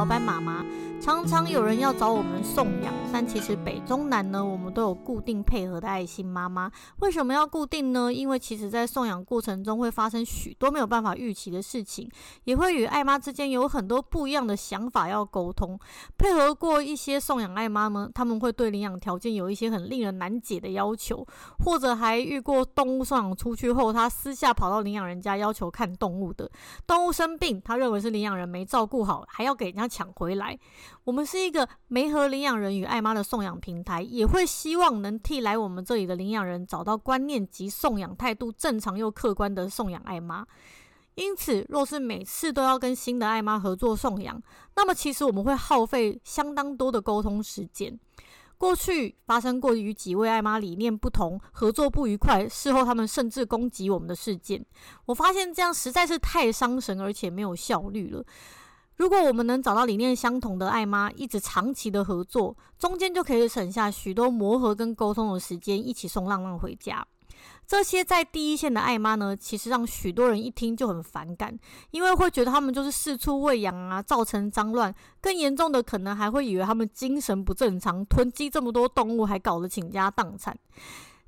老板妈妈。常常有人要找我们送养，但其实北中南呢，我们都有固定配合的爱心妈妈。为什么要固定呢？因为其实在送养过程中会发生许多没有办法预期的事情，也会与爱妈之间有很多不一样的想法要沟通。配合过一些送养爱妈们，他们会对领养条件有一些很令人难解的要求，或者还遇过动物送养出去后，他私下跑到领养人家要求看动物的，动物生病，他认为是领养人没照顾好，还要给人家抢回来。我们是一个没和领养人与爱妈的送养平台，也会希望能替来我们这里的领养人找到观念及送养态度正常又客观的送养爱妈。因此，若是每次都要跟新的爱妈合作送养，那么其实我们会耗费相当多的沟通时间。过去发生过与几位爱妈理念不同、合作不愉快，事后他们甚至攻击我们的事件，我发现这样实在是太伤神，而且没有效率了。如果我们能找到理念相同的爱妈，一直长期的合作，中间就可以省下许多磨合跟沟通的时间，一起送浪浪回家。这些在第一线的爱妈呢，其实让许多人一听就很反感，因为会觉得他们就是四处喂养啊，造成脏乱。更严重的，可能还会以为他们精神不正常，囤积这么多动物，还搞得倾家荡产。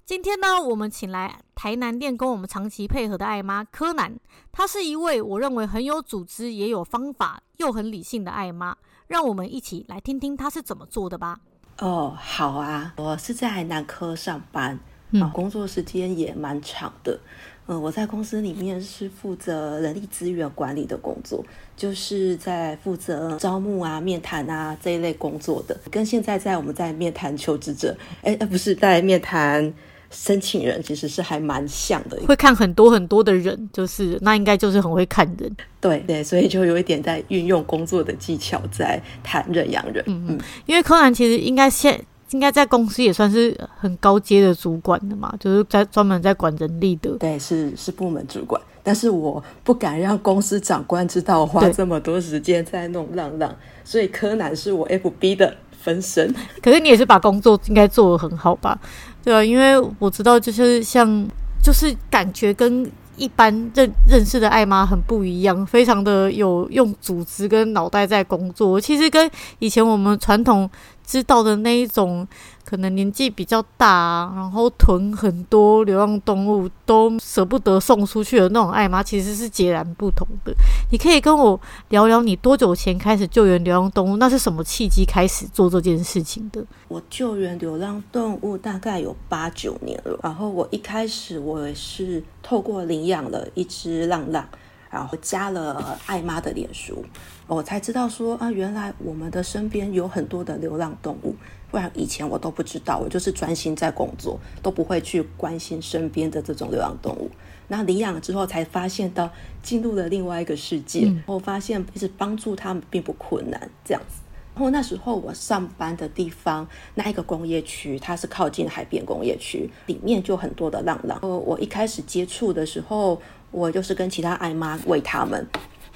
今天呢，我们请来台南店跟我们长期配合的艾妈柯南，她是一位我认为很有组织、也有方法又很理性的艾妈。让我们一起来听听她是怎么做的吧。哦，好啊，我是在南科上班，嗯，工作时间也蛮长的。嗯，我在公司里面是负责人力资源管理的工作，就是在负责招募啊、面谈啊这一类工作的，跟现在在我们在面谈求职者，哎，不是在面谈。申请人其实是还蛮像的，会看很多很多的人，就是那应该就是很会看人，对对，所以就有一点在运用工作的技巧在谈认养人。嗯嗯，因为柯南其实应该现应该在公司也算是很高阶的主管的嘛，就是在专门在管人力的。对，是是部门主管，但是我不敢让公司长官知道我花这么多时间在弄浪浪，所以柯南是我 FB 的分身。可是你也是把工作应该做得很好吧？对啊，因为我知道，就是像，就是感觉跟一般认认识的艾玛很不一样，非常的有用组织跟脑袋在工作。其实跟以前我们传统知道的那一种。可能年纪比较大，然后囤很多流浪动物都舍不得送出去的那种爱妈，其实是截然不同的。你可以跟我聊聊你多久前开始救援流浪动物？那是什么契机开始做这件事情的？我救援流浪动物大概有八九年了。然后我一开始我也是透过领养了一只浪浪，然后加了爱妈的脸书，我才知道说啊，原来我们的身边有很多的流浪动物。不然以前我都不知道，我就是专心在工作，都不会去关心身边的这种流浪动物。那领养了之后，才发现到进入了另外一个世界，嗯、我发现其实帮助他们并不困难，这样子。然后那时候我上班的地方那一个工业区，它是靠近海边工业区，里面就很多的浪浪。我一开始接触的时候，我就是跟其他爱妈喂他们，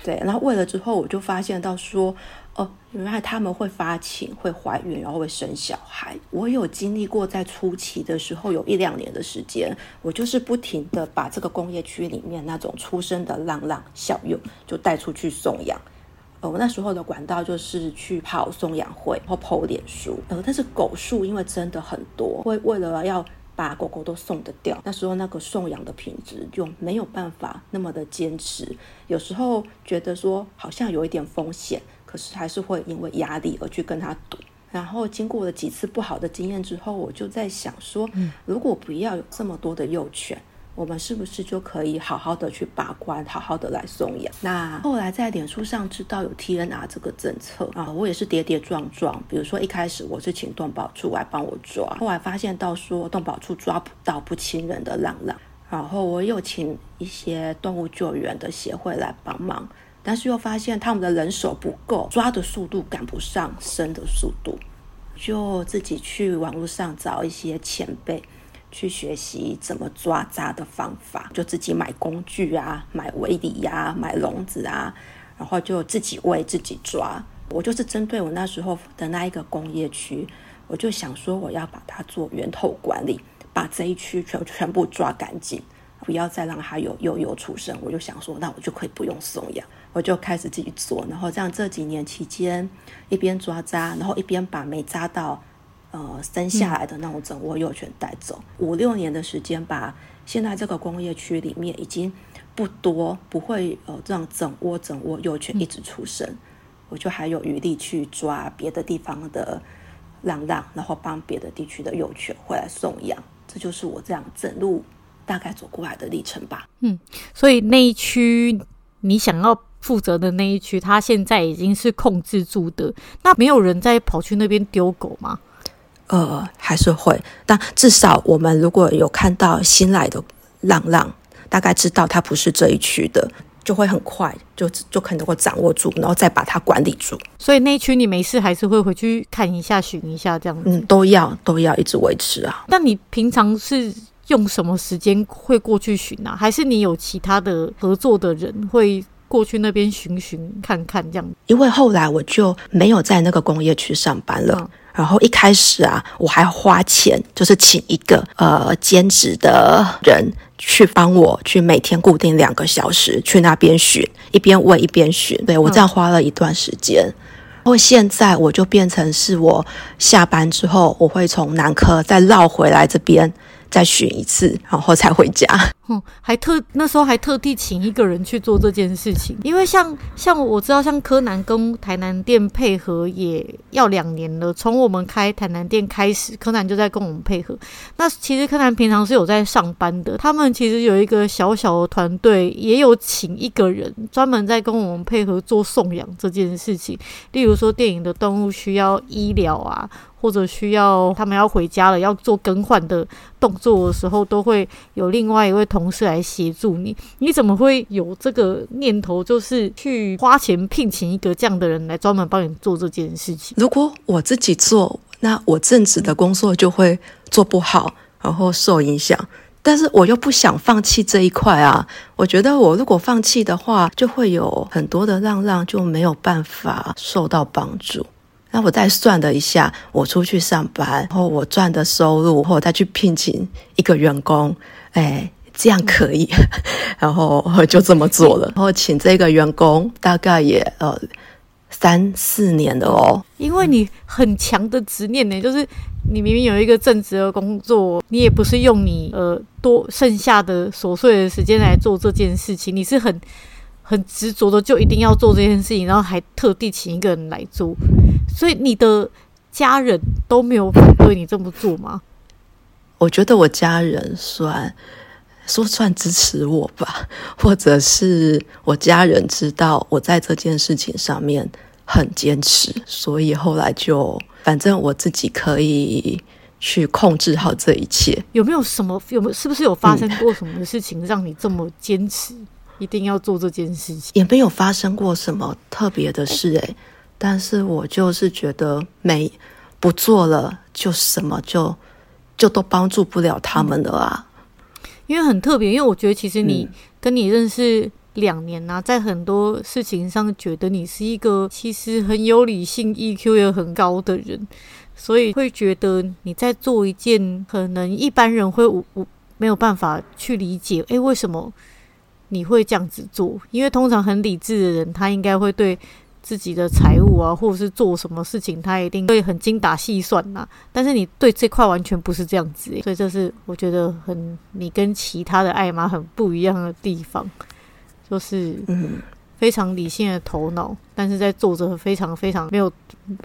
对，然后喂了之后，我就发现到说。哦，原来他们会发情、会怀孕，然后会生小孩。我有经历过，在初期的时候，有一两年的时间，我就是不停的把这个工业区里面那种出生的浪浪小幼就带出去送养。呃，我那时候的管道就是去跑送养会，然后 po 脸书。呃，但是狗数因为真的很多，会为了要把狗狗都送得掉，那时候那个送养的品质就没有办法那么的坚持。有时候觉得说好像有一点风险。可是还是会因为压力而去跟他赌，然后经过了几次不好的经验之后，我就在想说，如果不要有这么多的幼犬，我们是不是就可以好好的去把关，好好的来送养？那后来在脸书上知道有 TNR 这个政策啊，我也是跌跌撞撞。比如说一开始我是请动保处来帮我抓，后来发现到说动保处抓不到不亲人的浪浪，然后我又请一些动物救援的协会来帮忙。但是又发现他们的人手不够，抓的速度赶不上生的速度，就自己去网络上找一些前辈去学习怎么抓扎的方法，就自己买工具啊，买围篱呀，买笼子啊，然后就自己喂自己抓。我就是针对我那时候的那一个工业区，我就想说我要把它做源头管理，把这一区全全部抓干净。不要再让它有幼幼出生。我就想说，那我就可以不用送养，我就开始自己做。然后这样这几年期间，一边抓渣，然后一边把没扎到呃生下来的那种整窝幼犬带走。五六年的时间，把现在这个工业区里面已经不多，不会呃这样整窝整窝幼犬一直出生。我就还有余力去抓别的地方的浪浪，然后帮别的地区的幼犬回来送养，这就是我这样整路大概走过来的历程吧。嗯，所以那一区你想要负责的那一区，它现在已经是控制住的，那没有人再跑去那边丢狗吗？呃，还是会，但至少我们如果有看到新来的浪浪，大概知道他不是这一区的。就会很快，就就可能会掌握住，然后再把它管理住。所以那一区你没事还是会回去看一下、寻一下这样子。嗯，都要都要一直维持啊。那你平常是用什么时间会过去巡啊？还是你有其他的合作的人会过去那边寻寻看看这样？因为后来我就没有在那个工业区上班了。嗯然后一开始啊，我还花钱，就是请一个呃兼职的人去帮我去每天固定两个小时去那边巡，一边喂一边巡。对，我这样花了一段时间。然后现在我就变成是我下班之后，我会从南科再绕回来这边。再巡一次，然后才回家。嗯，还特那时候还特地请一个人去做这件事情，因为像像我知道，像柯南跟台南店配合也要两年了。从我们开台南店开始，柯南就在跟我们配合。那其实柯南平常是有在上班的，他们其实有一个小小的团队，也有请一个人专门在跟我们配合做送养这件事情。例如说，电影的动物需要医疗啊。或者需要他们要回家了，要做更换的动作的时候，都会有另外一位同事来协助你。你怎么会有这个念头，就是去花钱聘请一个这样的人来专门帮你做这件事情？如果我自己做，那我正职的工作就会做不好，然后受影响。但是我又不想放弃这一块啊！我觉得我如果放弃的话，就会有很多的浪浪就没有办法受到帮助。那我再算了一下，我出去上班，然后我赚的收入，或者再去聘请一个员工，哎，这样可以，然后就这么做了。然后请这个员工大概也呃三四年了哦。因为你很强的执念呢，就是你明明有一个正职的工作，你也不是用你呃多剩下的琐碎的时间来做这件事情，你是很很执着的，就一定要做这件事情，然后还特地请一个人来做。所以你的家人都没有反对你这么做吗？我觉得我家人算说算支持我吧，或者是我家人知道我在这件事情上面很坚持，所以后来就反正我自己可以去控制好这一切。有没有什么？有没有？是不是有发生过什么事情让你这么坚持，一定要做这件事情？也没有发生过什么特别的事诶、欸。但是我就是觉得没不做了，就什么就就都帮助不了他们了啊。因为很特别，因为我觉得其实你跟你认识两年呐、啊，在很多事情上觉得你是一个其实很有理性、EQ 也很高的人，所以会觉得你在做一件可能一般人会无无没有办法去理解，诶，为什么你会这样子做？因为通常很理智的人，他应该会对。自己的财务啊，或者是做什么事情，他一定会很精打细算呐。但是你对这块完全不是这样子，所以这是我觉得很你跟其他的爱妈很不一样的地方，就是嗯。非常理性的头脑，但是在做着非常非常没有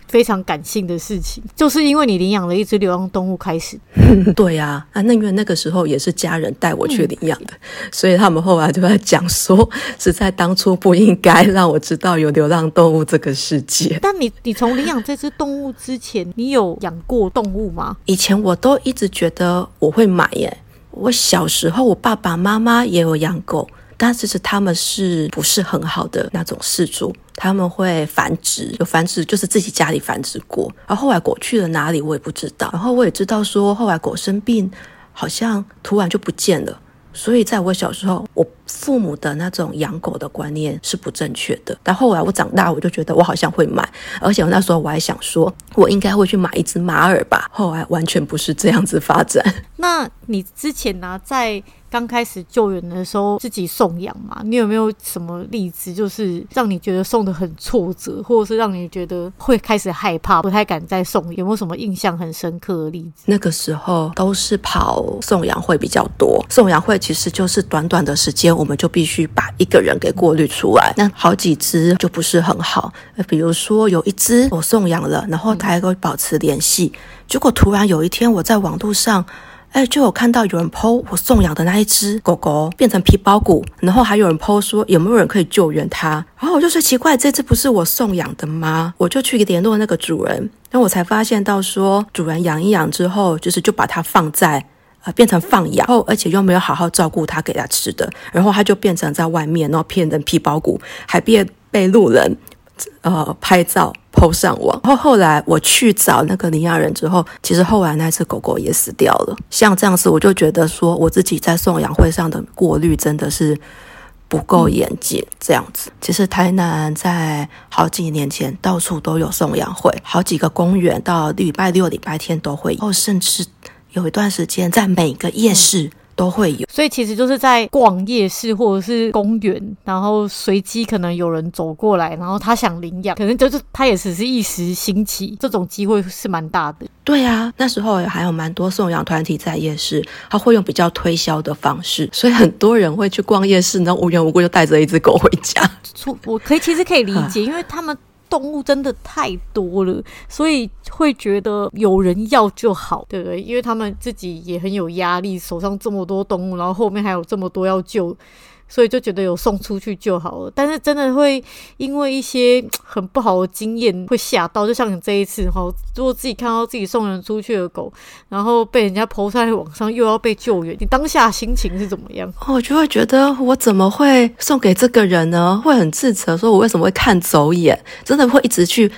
非常感性的事情，就是因为你领养了一只流浪动物开始。对呀，啊，那因为那个时候也是家人带我去领养的，嗯，所以他们后来就在讲说，是在当初不应该让我知道有流浪动物这个世界。但你你从领养这只动物之前，你有养过动物吗？以前我都一直觉得我会买耶。我小时候，我爸爸妈妈也有养狗。但其实他们是不是很好的那种事主？他们会繁殖，有繁殖就是自己家里繁殖过。然后后来狗去了哪里，我也不知道。然后我也知道说，后来狗生病，好像突然就不见了。所以在我小时候，我父母的那种养狗的观念是不正确的。但后来我长大，我就觉得我好像会买，而且我那时候我还想说，我应该会去买一只马尔吧。后来完全不是这样子发展。那你之前呢、啊，在刚开始救援的时候自己送养嘛，你有没有什么例子，就是让你觉得送得很挫折，或者是让你觉得会开始害怕，不太敢再送？有没有什么印象很深刻的例子？那个时候都是跑送养会比较多，送养会其实就是短短的时间，我们就必须把一个人给过滤出来，那好几只就不是很好。比如说有一只我送养了，然后他还会保持联系，结果突然有一天我在网络上。哎，就有看到有人剖我送养的那一只狗狗变成皮包骨，然后还有人剖说有没有人可以救援它，然后我就说奇怪，这只不是我送养的吗？我就去联络那个主人，然后我才发现到说主人养一养之后，就是就把它放在呃变成放养，后而且又没有好好照顾它给它吃的，然后它就变成在外面，然后骗人皮包骨，还变被路人呃拍照。PO 上网，然后后来我去找那个领养人之后，其实后来那只狗狗也死掉了。像这样子，我就觉得说，我自己在送养会上的过滤真的是不够严谨。这样子，其实台南在好几年前到处都有送养会，好几个公园到礼拜六、礼拜天都会有，甚至有一段时间在每个夜市。嗯都会有，所以其实就是在逛夜市或者是公园，然后随机可能有人走过来，然后他想领养，可能就是他也只是一时兴起，这种机会是蛮大的。对啊，那时候还有蛮多送养团体在夜市，他会用比较推销的方式，所以很多人会去逛夜市，然后无缘无故就带着一只狗回家。我可以其实可以理解，因为他们。动物真的太多了，所以会觉得有人要就好，对不对？因为他们自己也很有压力，手上这么多动物，然后后面还有这么多要救。所以就觉得有送出去就好了，但是真的会因为一些 很不好的经验会吓到，就像你这一次哈，如果自己看到自己送人出去的狗，然后被人家抛在网上，又要被救援，你当下心情是怎么样？我就会觉得我怎么会送给这个人呢？会很自责，说我为什么会看走眼？真的会一直去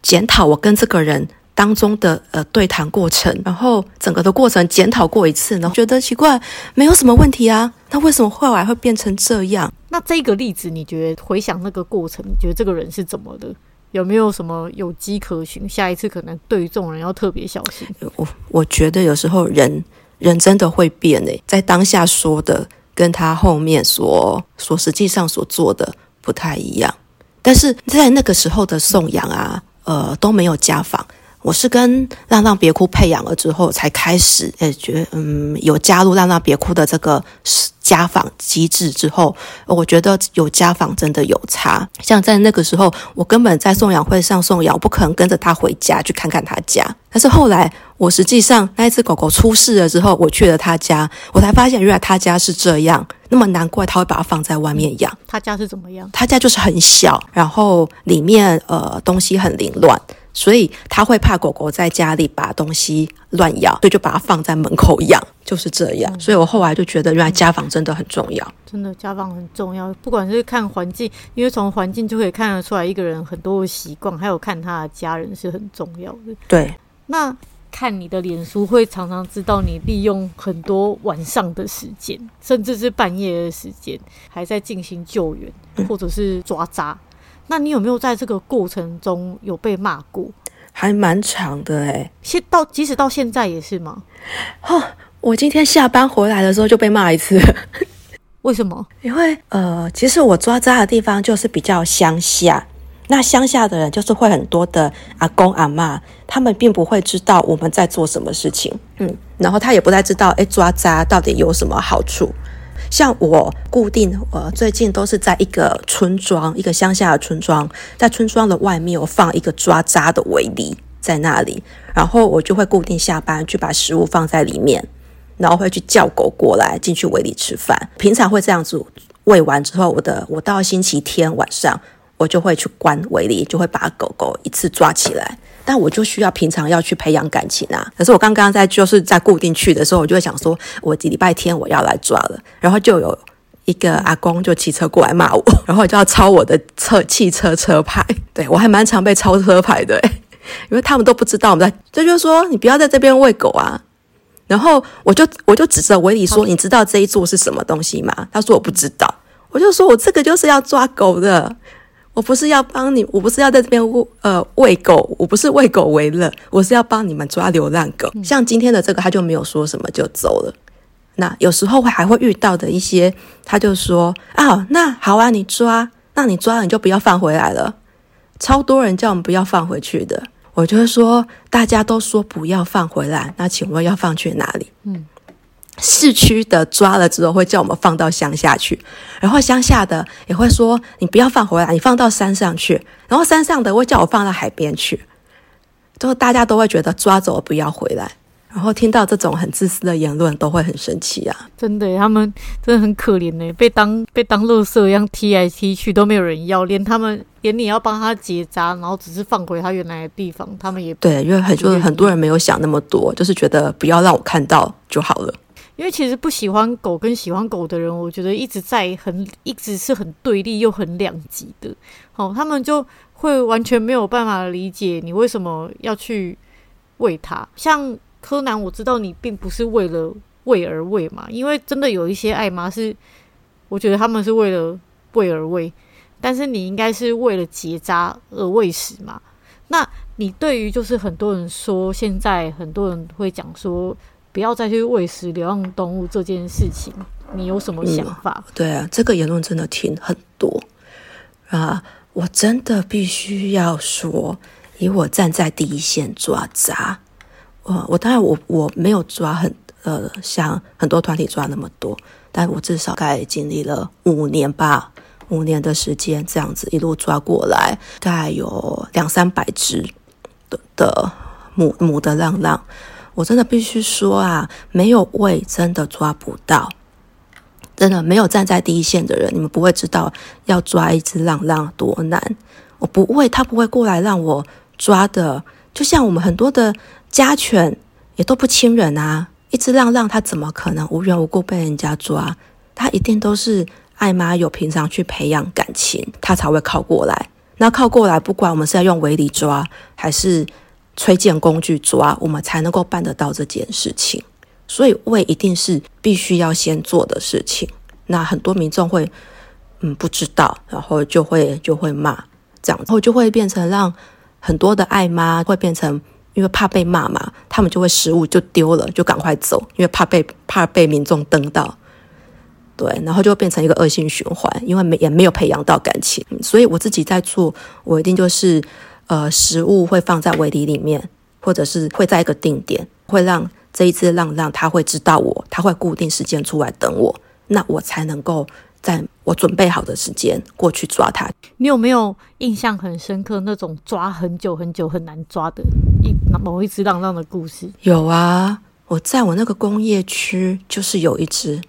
检讨我跟这个人。当中的呃对谈过程，然后整个的过程检讨过一次，然后觉得奇怪，没有什么问题啊，那为什么后来会变成这样？那这个例子，你觉得回想那个过程，你觉得这个人是怎么的？有没有什么有迹可循？下一次可能对于这种人要特别小心。我我觉得有时候人人真的会变诶，在当下说的跟他后面所所实际上所做的不太一样，但是在那个时候的送养啊，呃都没有家访。我是跟浪浪别哭配养了之后，才开始诶觉得嗯有加入浪浪别哭的这个家访机制之后，我觉得有家访真的有差。像在那个时候，我根本在送养会上送养，我不可能跟着他回家去看看他家。但是后来，我实际上那一只狗狗出事了之后，我去了他家，我才发现原来他家是这样。那么难怪他会把它放在外面养。他家是怎么样？他家就是很小，然后里面呃东西很凌乱。所以他会怕狗狗在家里把东西乱咬，所以就把它放在门口养，就是这样。嗯、所以我后来就觉得，原来家访真的很重要。真的，家访很重要，不管是看环境，因为从环境就可以看得出来一个人很多的习惯，还有看他的家人是很重要的。对，那看你的脸书会常常知道你利用很多晚上的时间，甚至是半夜的时间，还在进行救援或者是抓渣。嗯那你有没有在这个过程中有被骂过？还蛮长的诶，现到即使到现在也是吗？哦，我今天下班回来的时候就被骂一次。为什么？因为呃，其实我抓渣的地方就是比较乡下，那乡下的人就是会很多的阿公阿嬷，他们并不会知道我们在做什么事情，嗯，然后他也不太知道，诶，抓渣到底有什么好处。像我固定，呃，最近都是在一个村庄，一个乡下的村庄，在村庄的外面，我放一个抓渣的围篱在那里，然后我就会固定下班去把食物放在里面，然后会去叫狗过来进去围篱吃饭。平常会这样子喂完之后，我的我到星期天晚上，我就会去关围篱，就会把狗狗一次抓起来。但我就需要平常要去培养感情啊。可是我刚刚在就是在固定去的时候，我就会想说，我礼拜天我要来抓了，然后就有一个阿公就骑车过来骂我，然后就要抄我的车汽车车牌。对，我还蛮常被抄车牌的，因为他们都不知道我们在，这就是说你不要在这边喂狗啊。然后我就我就指着围篱说，你知道这一座是什么东西吗？他说我不知道，我就说我这个就是要抓狗的。我不是要帮你，我不是要在这边喂呃喂狗，我不是喂狗为乐，我是要帮你们抓流浪狗。嗯、像今天的这个，他就没有说什么就走了。那有时候会还会遇到的一些，他就说啊，那好啊，你抓，那你抓了你就不要放回来了。超多人叫我们不要放回去的，我就会说，大家都说不要放回来，那请问要放去哪里？嗯，市区的抓了之后会叫我们放到乡下去，然后乡下的也会说你不要放回来，你放到山上去，然后山上的会叫我放到海边去，就大家都会觉得抓走了不要回来。然后听到这种很自私的言论，都会很生气啊！真的，他们真的很可怜呢，被当被当垃圾一样踢来踢去，都没有人要，连他们连你要帮他结扎，然后只是放回他原来的地方，他们也对，因为很多很多人没有想那么多，就是觉得不要让我看到就好了。因为其实不喜欢狗跟喜欢狗的人，我觉得一直在很一直是很对立又很两极的。好，他们就会完全没有办法理解你为什么要去喂它，像。柯南，我知道你并不是为了喂而喂嘛，因为真的有一些爱妈是，我觉得他们是为了喂而喂，但是你应该是为了结扎而喂食嘛。那你对于就是很多人说，现在很多人会讲说不要再去喂食流浪动物这件事情，你有什么想法？嗯，对啊，这个言论真的听很多啊，我真的必须要说，以我站在第一线抓杂，我，我当然我我没有抓很呃像很多团体抓那么多，但我至少大概经历了五年吧，五年的时间这样子一路抓过来，大概有两三百只的的母母的浪浪，我真的必须说啊，没有喂真的抓不到，真的没有站在第一线的人，你们不会知道要抓一只浪浪多难。我不会，他不会过来让我抓的，就像我们很多的。家犬也都不亲人啊，一只浪浪它怎么可能无缘无故被人家抓？它一定都是爱妈有平常去培养感情，它才会靠过来。那靠过来，不管我们是要用围篱抓，还是崔健工具抓，我们才能够办得到这件事情。所以喂一定是必须要先做的事情。那很多民众会嗯不知道，然后就会就会骂，这样然后就会变成让很多的爱妈会变成。因为怕被骂嘛，他们就会食物就丢了，就赶快走，因为怕被怕被民众登到，对，然后就会变成一个恶性循环，因为没也没有培养到感情，所以我自己在做，我一定就是呃，食物会放在围篱里面，或者是会在一个定点，会让这一只浪浪它会知道我，它会固定时间出来等我，那我才能够。在我准备好的时间过去抓它。你有没有印象很深刻那种抓很久很久很难抓的一某一只浪浪的故事？有啊，我在我那个工业区就是有一只，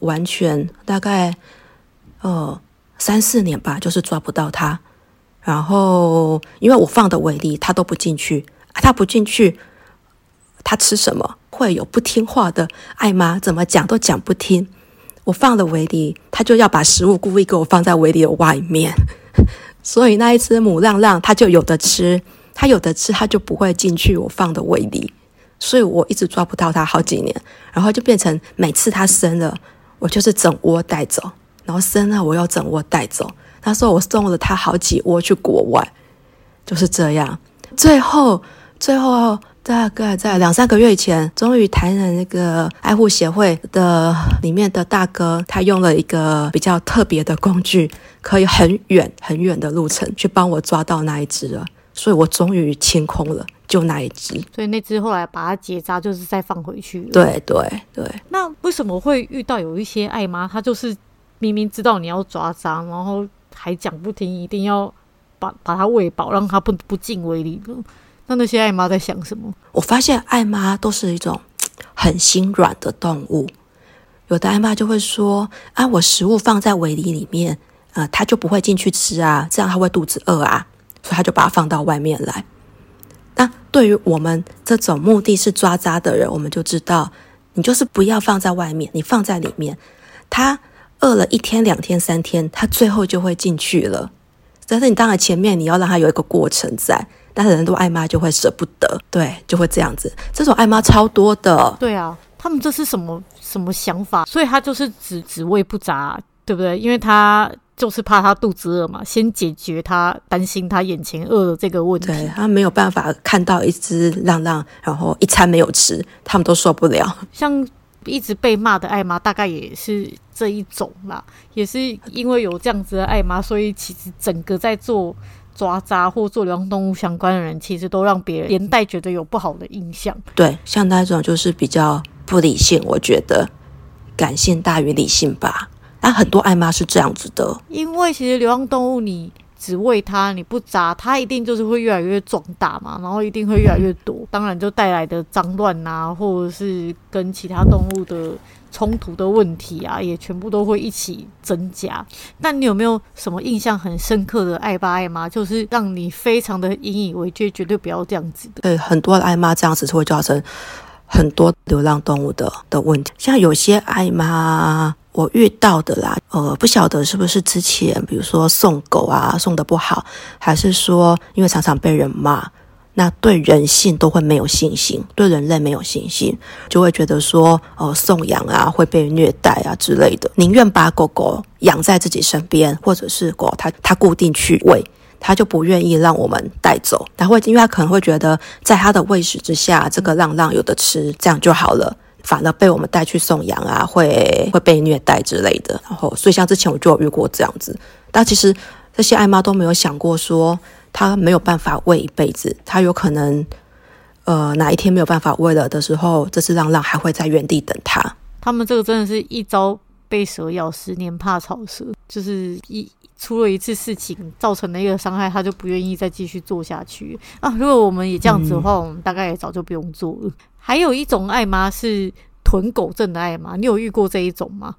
完全大概呃三四年吧，就是抓不到它。然后因为我放的围篱，它都不进去，它不进去，它吃什么？会有不听话的爱妈，怎么讲都讲不听。我放了围篱，它就要把食物故意给我放在围篱的外面，所以那一只母浪浪它就有的吃，它有的吃，它就不会进去我放的围篱，所以我一直抓不到它好几年，然后就变成每次它生了，我就是整窝带走，然后生了我又整窝带走，那时候我送了他好几窝去国外，就是这样，最后最后。大概在两三个月以前，终于台南那个爱护协会的里面的大哥，他用了一个比较特别的工具，可以很远很远的路程去帮我抓到那一只了，所以我终于清空了，就那一只。所以那只后来把它结扎，就是再放回去了。对对对。那为什么会遇到有一些爱妈，她就是明明知道你要抓扎，然后还讲不听，一定要把把它喂饱，让它不不进围里？那那些爱妈在想什么？我发现爱妈都是一种很心软的动物。有的爱妈就会说：“啊，我食物放在围篱里面，呃，它就不会进去吃啊，这样它会肚子饿啊，所以它就把它放到外面来。”那对于我们这种目的是抓扎的人，我们就知道，你就是不要放在外面，你放在里面，它饿了一天、两天、三天，它最后就会进去了。但是你当然前面你要让它有一个过程在。但是很多爱妈就会舍不得，对，就会这样子。这种爱妈超多的，对啊，他们这是什么什么想法？所以他就是只只喂不杂，对不对？因为他就是怕他肚子饿嘛，先解决他担心他眼前饿的这个问题。对，他没有办法看到一只浪浪，然后一餐没有吃，他们都受不了。像一直被骂的艾妈，大概也是这一种啦。也是因为有这样子的艾妈，所以其实整个在做抓扎或做流浪动物相关的人，其实都让别人连带觉得有不好的印象。对，像那种就是比较不理性，我觉得感性大于理性吧。那很多艾妈是这样子的，因为其实流浪动物你只喂它，你不扎它，一定就是会越来越壮大嘛，然后一定会越来越多，当然就带来的脏乱啊，或者是跟其他动物的冲突的问题啊，也全部都会一起增加。那你有没有什么印象很深刻的爱爸爱妈，就是让你非常的引以为戒，绝对不要这样子的？对，很多的爱妈这样子是会造成很多流浪动物的的问题，像有些爱妈。我遇到的啦，呃，不晓得是不是之前，比如说送狗啊送的不好，还是说因为常常被人骂，那对人性都会没有信心，对人类没有信心，就会觉得说，呃，送养啊会被虐待啊之类的，宁愿把狗狗养在自己身边，或者是狗它它固定去喂，它就不愿意让我们带走，它会因为它可能会觉得在它的喂食之下，这个浪浪有的吃，这样就好了。反而被我们带去送养啊，会会被虐待之类的。然后，所以像之前我就有遇过这样子。但其实这些爱妈都没有想过说，他没有办法喂一辈子，他有可能呃哪一天没有办法喂了的时候，这只浪浪还会在原地等他。他们这个真的是一朝被蛇咬，十年怕草蛇，就是一出了一次事情造成了一个伤害，他就不愿意再继续做下去啊。如果我们也这样子的话，嗯、我们大概也早就不用做了。还有一种爱妈是囤狗症的爱妈，你有遇过这一种吗？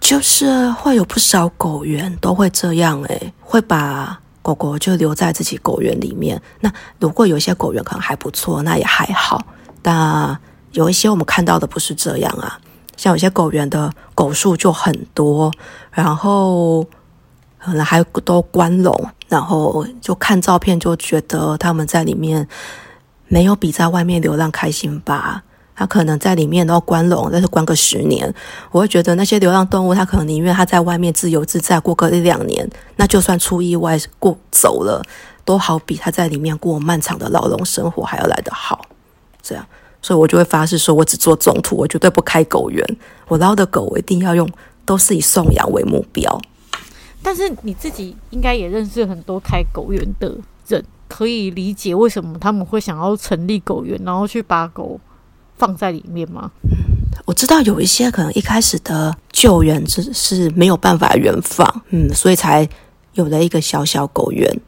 就是会有不少狗园都会这样、欸，诶，会把狗狗就留在自己狗园里面。那如果有一些狗园可能还不错，那也还好。但有一些我们看到的不是这样啊，像有些狗园的狗数就很多，然后可能还都关笼，然后就看照片就觉得他们在里面。没有比在外面流浪开心吧？他可能在里面都关笼，但是关个十年，我会觉得那些流浪动物，他可能宁愿他在外面自由自在过个一两年，那就算出意外过走了，都好比他在里面过漫长的牢笼生活还要来得好。这样，所以我就会发誓说，我只做中途，我绝对不开狗园。我捞的狗，我一定要用，都是以送养为目标。但是你自己应该也认识很多开狗园的人。可以理解为什么他们会想要成立狗园，然后去把狗放在里面吗？我知道有一些可能一开始的救援只是没有办法原放，嗯，所以才有了一个小小狗园。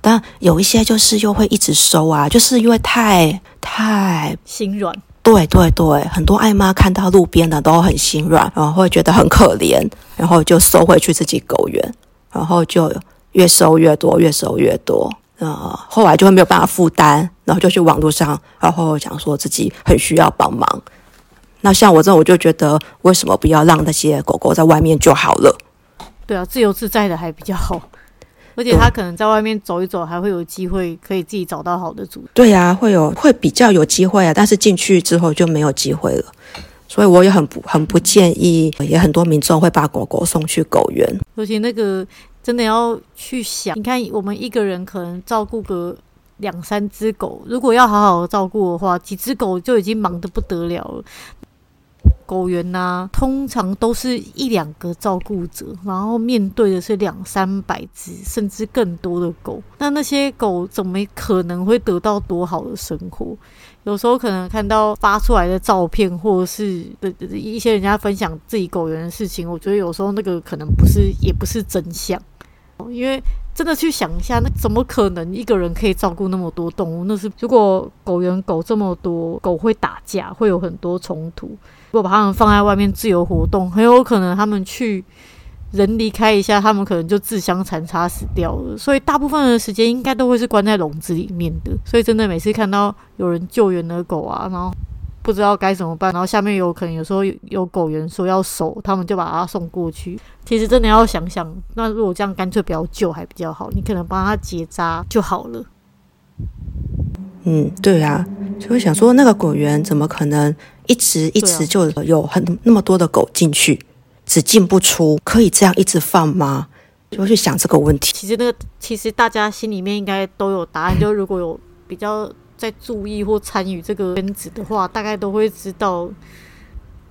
但有一些就是又会一直收啊，就是因为太太心软。对对对，很多爱妈看到路边的都很心软，然后会觉得很可怜，然后就收回去自己狗园，然后就越收越多，越收越多。呃，后来就会没有办法负担，然后就去网络上，然后讲说自己很需要帮忙。那像我这种，我就觉得为什么不要让那些狗狗在外面就好了？对啊，自由自在的还比较好，而且他可能在外面走一走，还会有机会可以自己找到好的主人。对呀、啊，会有会比较有机会啊，但是进去之后就没有机会了。所以我也很不很不建议，也很多民众会把狗狗送去狗园，尤其那个。真的要去想，你看我们一个人可能照顾个两三只狗，如果要好好的照顾的话，几只狗就已经忙得不得了了。狗园呐、通常都是一两个照顾者，然后面对的是两三百只甚至更多的狗，那那些狗怎么可能会得到多好的生活？有时候可能看到发出来的照片，或者是一些人家分享自己狗园的事情，我觉得有时候那个可能不是，也不是真相。因为真的去想一下，那怎么可能一个人可以照顾那么多动物？那是如果狗园狗这么多，狗会打架，会有很多冲突。如果把它们放在外面自由活动，很有可能他们去人离开一下，他们可能就自相残杀死掉了。所以大部分的时间应该都会是关在笼子里面的。所以真的每次看到有人救援的狗啊，然后。不知道该怎么办，然后下面有可能有时候有，狗员说要收，他们就把它送过去。其实真的要想想，那如果这样干脆不要救还比较好，你可能帮他结扎就好了。嗯，对啊，就会想说那个狗园怎么可能一直一直就有很那么多的狗进去，只进不出，可以这样一直放吗？就会去想这个问题。其实那个其实大家心里面应该都有答案，就如果有比较。在注意或参与这个圈子的话，大概都会知道，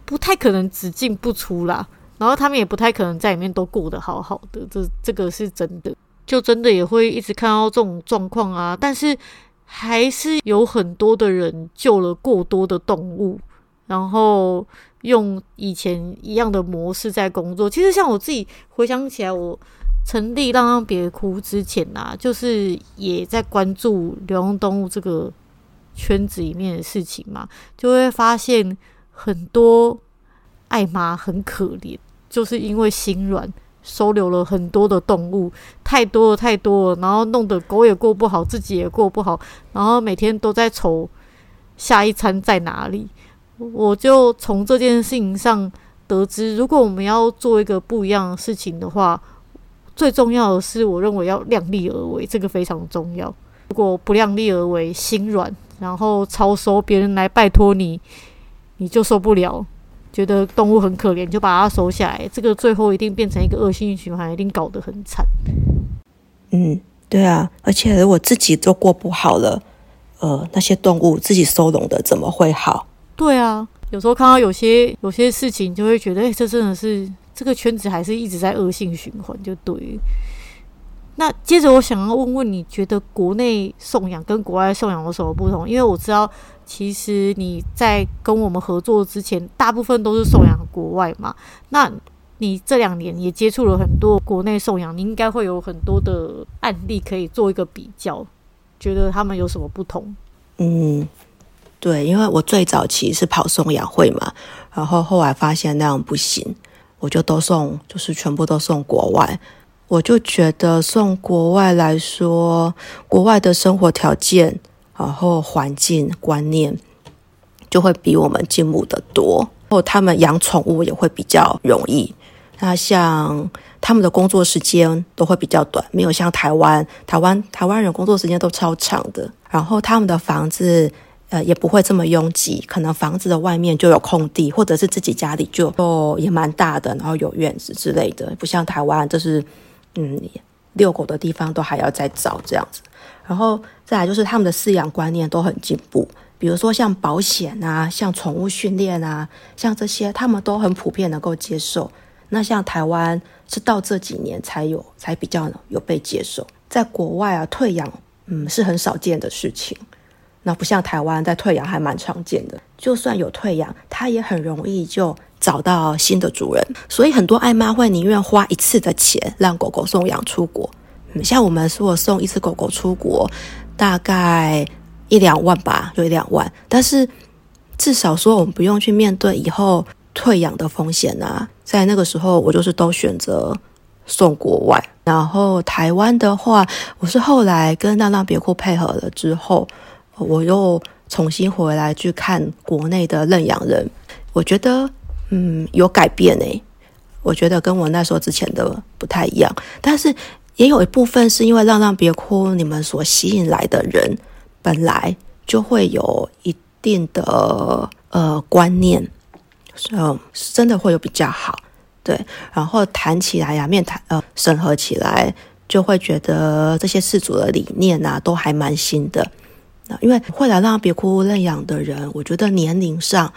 不不太可能只进不出啦，然后他们也不太可能在里面都过得好好的，这这个是真的，就真的也会一直看到这种状况啊。但是还是有很多的人救了过多的动物，然后用以前一样的模式在工作。其实像我自己回想起来，我成立浪浪别哭之前啊，就是也在关注流浪动物这个圈子里面的事情嘛，就会发现。很多爱妈很可怜，就是因为心软，收留了很多的动物，太多了太多了，然后弄得狗也过不好，自己也过不好，然后每天都在愁下一餐在哪里。我就从这件事情上得知，如果我们要做一个不一样的事情的话，最重要的是，我认为要量力而为，这个非常重要。如果不量力而为，心软，然后超收别人来拜托你。你就受不了，觉得动物很可怜，就把它收下来。这个最后一定变成一个恶性循环，一定搞得很惨。嗯，对啊，而且如果自己都过不好了，呃，那些动物自己收容的怎么会好？对啊，有时候看到有些有些事情，就会觉得，哎，这真的是这个圈子还是一直在恶性循环，就对。那接着我想要问问，你觉得国内送养跟国外送养有什么不同？因为我知道，其实你在跟我们合作之前，大部分都是送养国外嘛。那你这两年也接触了很多国内送养，你应该会有很多的案例可以做一个比较，觉得他们有什么不同？嗯，对，因为我最早期是跑送养会嘛，然后后来发现那样不行，我就都送，就是全部都送国外。我就觉得送国外来说，国外的生活条件，然后环境观念就会比我们进步得多，然后他们养宠物也会比较容易。那像他们的工作时间都会比较短，没有像台湾，台湾台湾人工作时间都超长的。然后他们的房子呃也不会这么拥挤，可能房子的外面就有空地，或者是自己家里就就也蛮大的，然后有院子之类的，不像台湾就是。嗯，遛狗的地方都还要再找这样子，然后再来就是他们的饲养观念都很进步，比如说像保险啊，像宠物训练啊，像这些他们都很普遍能够接受。那像台湾是到这几年才有，才比较有被接受。在国外啊，退养嗯是很少见的事情，那不像台湾在退养还蛮常见的。就算有退养，它也很容易就。找到新的主人，所以很多爱妈会宁愿花一次的钱让狗狗送养出国。像我们如果送一只狗狗出国，大概一两万吧，有一两万。但是至少说我们不用去面对以后退养的风险啊。在那个时候，我就是都选择送国外。然后台湾的话，我是后来跟浪浪别库配合了之后，我又重新回来去看国内的认养人，我觉得。嗯，有改变诶，我觉得跟我那时候之前的不太一样，但是也有一部分是因为浪浪别哭你们所吸引来的人本来就会有一定的呃观念，嗯，真的会有比较好，对，然后谈起来呀，面谈呃审核起来就会觉得这些事主的理念啊都还蛮新的，因为会来让别哭认养的人，我觉得年龄上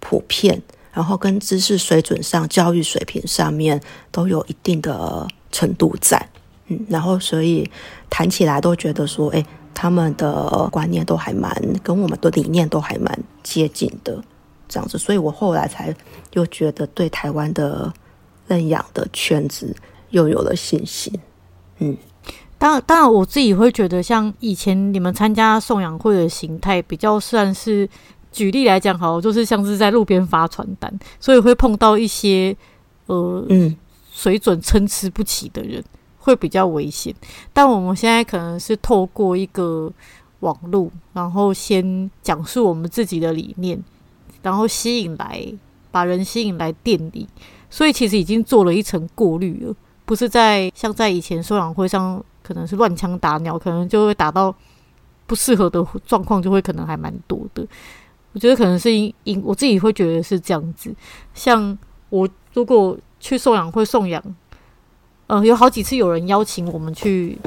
普遍。然后跟知识水准上、教育水平上面都有一定的程度在，嗯，然后所以谈起来都觉得说，哎，他们的观念都还蛮跟我们的理念都还蛮接近的，这样子，所以我后来才又觉得对台湾的认养的圈子又有了信心，嗯，当然，当然我自己会觉得，像以前你们参加送养会的形态比较算是。举例来讲，好，就是像是在路边发传单，所以会碰到一些呃，嗯，水准参差不齐的人，会比较危险。但我们现在可能是透过一个网络，然后先讲述我们自己的理念，然后吸引来，把人吸引来店里，所以其实已经做了一层过滤了，不是在像在以前收养会上，可能是乱枪打鸟，可能就会打到不适合的状况，就会可能还蛮多的。我觉得可能是因因我自己会觉得是这样子，像我如果去送养会送养，呃，有好几次有人邀请我们去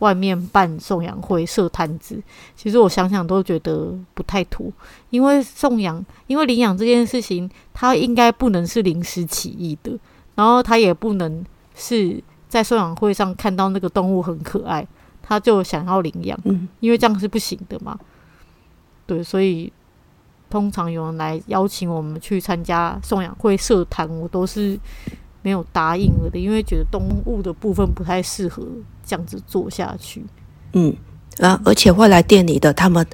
外面办送养会设摊子，其实我想想都觉得不太妥，因为送养，因为领养这件事情，它应该不能是临时起意的，然后它也不能是在送养会上看到那个动物很可爱，他就想要领养，因为这样是不行的嘛。对，所以通常有人来邀请我们去参加送养会社团，我都是没有答应了的，因为觉得动物的部分不太适合。这样子做下去，嗯，啊，而且会来店里的他们，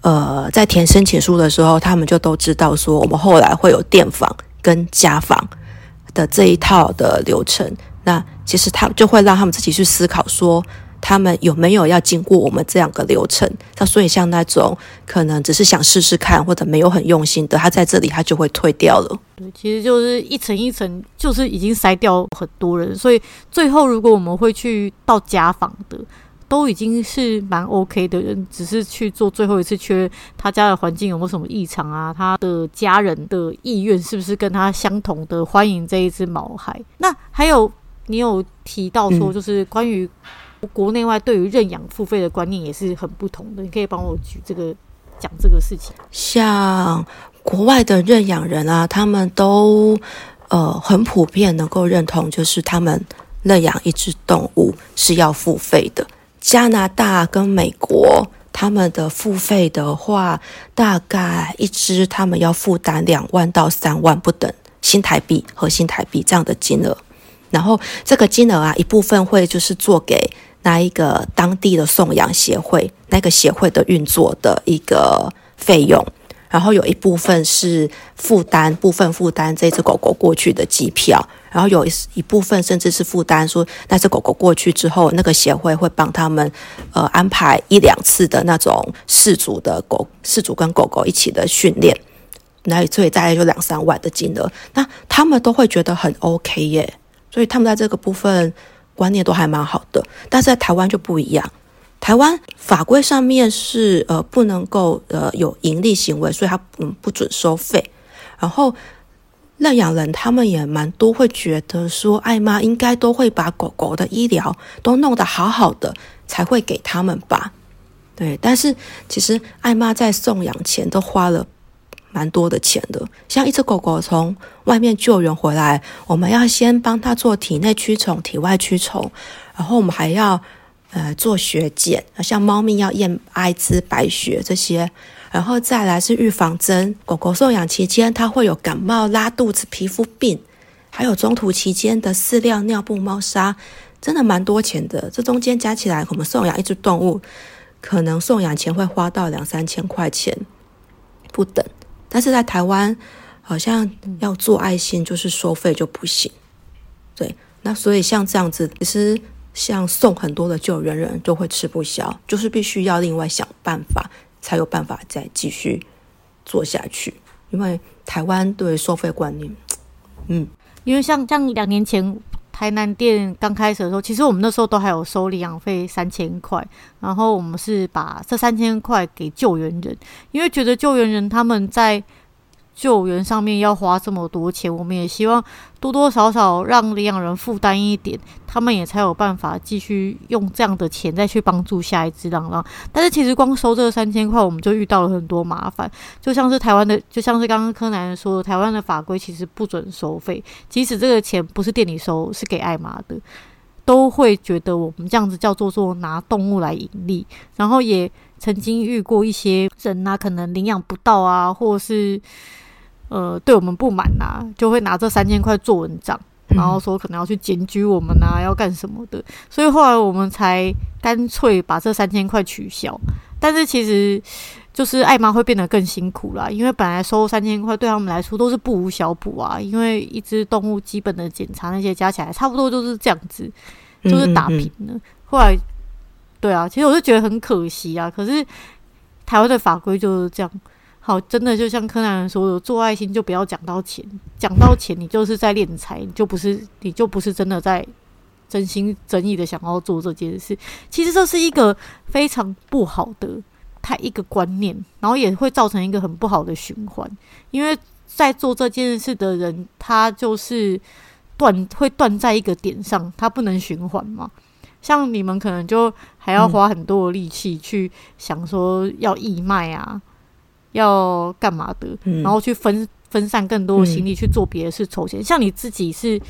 呃，在填申请书的时候，他们就都知道说，我们后来会有电访跟家访的这一套的流程。那其实他就会让他们自己去思考说，他们有没有要经过我们这样的流程。那所以像那种可能只是想试试看或者没有很用心的，他在这里他就会退掉了。对，其实就是一层一层，就是已经筛掉很多人，所以最后如果我们会去到家访的，都已经是蛮 OK 的人，只是去做最后一次确认他家的环境有没有什么异常啊，他的家人的意愿是不是跟他相同的欢迎这一只毛孩。那还有你有提到说，就是关于国内外对于认养付费的观念也是很不同的，你可以帮我举这个讲这个事情，像。国外的认养人啊，他们都呃很普遍能够认同，就是他们认养一只动物是要付费的。加拿大跟美国，他们的付费的话，大概一只他们要负担两万到三万不等新台币和新台币这样的金额。然后这个金额啊，一部分会就是做给那一个当地的送养协会，那个协会的运作的一个费用。然后有一部分是负担，部分负担这只狗狗过去的机票，然后有一一部分甚至是负担说，那只狗狗过去之后，那个协会会帮他们呃安排一两次的那种饲主的狗，饲主跟狗狗一起的训练，那所以大概就两三万的金额，那他们都会觉得很 OK 耶，所以他们在这个部分观念都还蛮好的，但是在台湾就不一样。台湾法规上面是呃不能够呃有盈利行为，所以他嗯不准收费。然后认养人他们也蛮多会觉得说，爱妈应该都会把狗狗的医疗都弄得好好的，才会给他们吧？对，但是其实爱妈在送养前都花了蛮多的钱的。像一只狗狗从外面救援回来，我们要先帮它做体内驱虫、体外驱虫，然后我们还要。呃，做血检，像猫咪要验艾滋、白血这些，然后再来是预防针。狗狗送养期间，它会有感冒、拉肚子、皮肤病，还有中途期间的饲料、尿布、猫砂，真的蛮多钱的。这中间加起来，我们送养一只动物，可能送养前会花到两三千块钱不等。但是在台湾，好像要做爱心就是收费就不行。对，那所以像这样子，其实。像送很多的救援人都会吃不消，就是必须要另外想办法，才有办法再继续做下去。因为台湾对收费观念，嗯，因为像像两年前台南店刚开始的时候，其实我们那时候都还有收领养费三千块，然后我们是把这三千块给救援人，因为觉得救援人他们在。救援上面要花这么多钱，我们也希望多多少少让领养人负担一点，他们也才有办法继续用这样的钱再去帮助下一只浪浪。但是其实光收这三千块，我们就遇到了很多麻烦，就像是台湾的，就像是刚刚柯南说的，台湾的法规其实不准收费，即使这个钱不是店里收，是给爱玛的，都会觉得我们这样子叫做做拿动物来盈利。然后也曾经遇过一些人啊，可能领养不到啊，或是。呃，对我们不满呐、啊，就会拿这三千块做文章，然后说可能要去检举我们啊，要干什么的。所以后来我们才干脆把这三千块取消。但是其实就是爱妈会变得更辛苦啦，因为本来收三千块对他们来说都是不无小补啊。因为一只动物基本的检查那些加起来差不多就是这样子，就是打平了。后来，对啊，其实我就觉得很可惜啊。可是台湾的法规就是这样。好，真的就像柯南说的，做爱心就不要讲到钱，讲到钱你就是在敛财，你就不是，你就不是真的在真心真意的想要做这件事。其实这是一个非常不好的太一个观念，然后也会造成一个很不好的循环，因为在做这件事的人，他就是断会断在一个点上，他不能循环嘛。像你们可能就还要花很多的力气去想说要义卖啊，要干嘛的，嗯、然后去分分散更多的心力去做别的事筹钱。嗯、像你自己是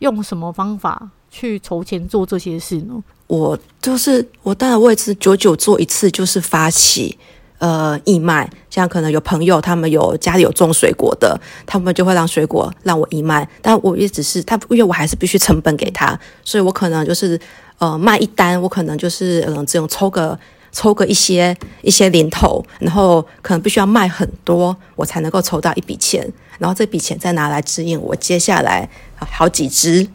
用什么方法去筹钱做这些事呢？我就是我，当然我也是久久做一次，就是发起。呃，义卖，像可能有朋友，他们有家里有种水果的，他们就会让水果让我义卖，但我也只是他，因为我还是必须成本给他，所以我可能就是呃卖一单，我可能就是嗯这种抽个抽个一些一些零头，然后可能必须要卖很多，我才能够筹到一笔钱，然后这笔钱再拿来指引我接下来好几只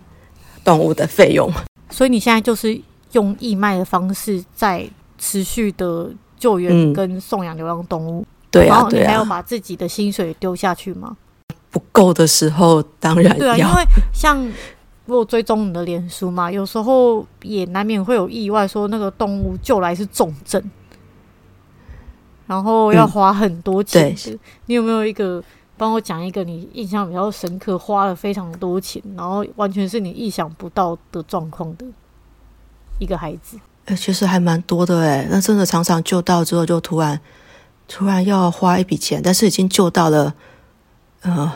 动物的费用。所以你现在就是用义卖的方式在持续的。救援跟送养流浪动物，对啊，然后你还要把自己的薪水丢下去吗？不够的时候，当然对啊，因为像我追踪你的脸书嘛，有时候也难免会有意外，说那个动物救来是重症，然后要花很多钱。嗯、你有没有一个帮我讲一个你印象比较深刻，花了非常多钱，然后完全是你意想不到的状况的一个孩子？哎，其实还蛮多的哎，那真的常常救到之后，就突然突然要花一笔钱，但是已经救到了，呃，